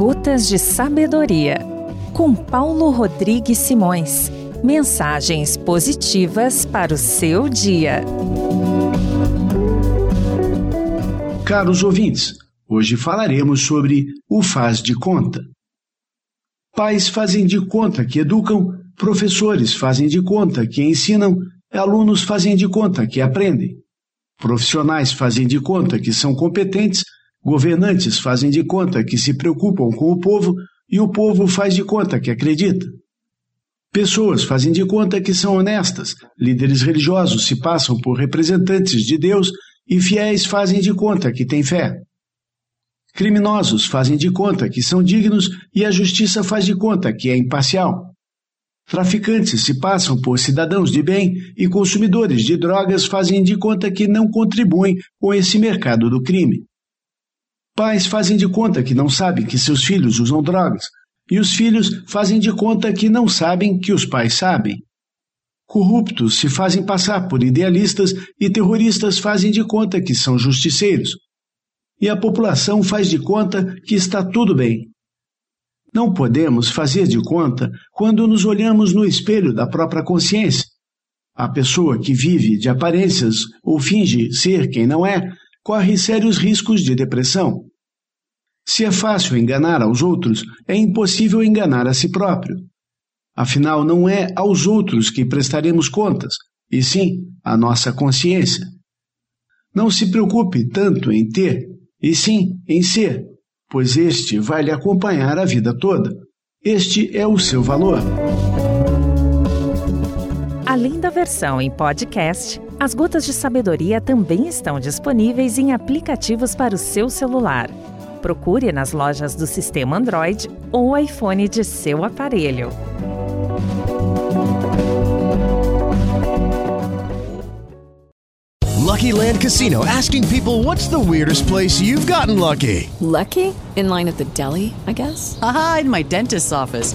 Gotas de Sabedoria, com Paulo Rodrigues Simões. Mensagens positivas para o seu dia. Caros ouvintes, hoje falaremos sobre o faz de conta. Pais fazem de conta que educam, professores fazem de conta que ensinam, alunos fazem de conta que aprendem. Profissionais fazem de conta que são competentes, governantes fazem de conta que se preocupam com o povo e o povo faz de conta que acredita. Pessoas fazem de conta que são honestas, líderes religiosos se passam por representantes de Deus e fiéis fazem de conta que têm fé. Criminosos fazem de conta que são dignos e a justiça faz de conta que é imparcial. Traficantes se passam por cidadãos de bem e consumidores de drogas fazem de conta que não contribuem com esse mercado do crime. Pais fazem de conta que não sabem que seus filhos usam drogas, e os filhos fazem de conta que não sabem que os pais sabem. Corruptos se fazem passar por idealistas e terroristas fazem de conta que são justiceiros. E a população faz de conta que está tudo bem. Não podemos fazer de conta quando nos olhamos no espelho da própria consciência. A pessoa que vive de aparências ou finge ser quem não é corre sérios riscos de depressão. Se é fácil enganar aos outros, é impossível enganar a si próprio. Afinal, não é aos outros que prestaremos contas, e sim à nossa consciência. Não se preocupe tanto em ter, e sim em ser, pois este vai lhe acompanhar a vida toda. Este é o seu valor. Além da versão em podcast, as Gotas de Sabedoria também estão disponíveis em aplicativos para o seu celular. Procure nas lojas do sistema Android ou iPhone de seu aparelho. Lucky Land Casino asking people what's the weirdest place you've gotten lucky? Lucky? In line at the deli, I guess? Aha, in my dentist's office.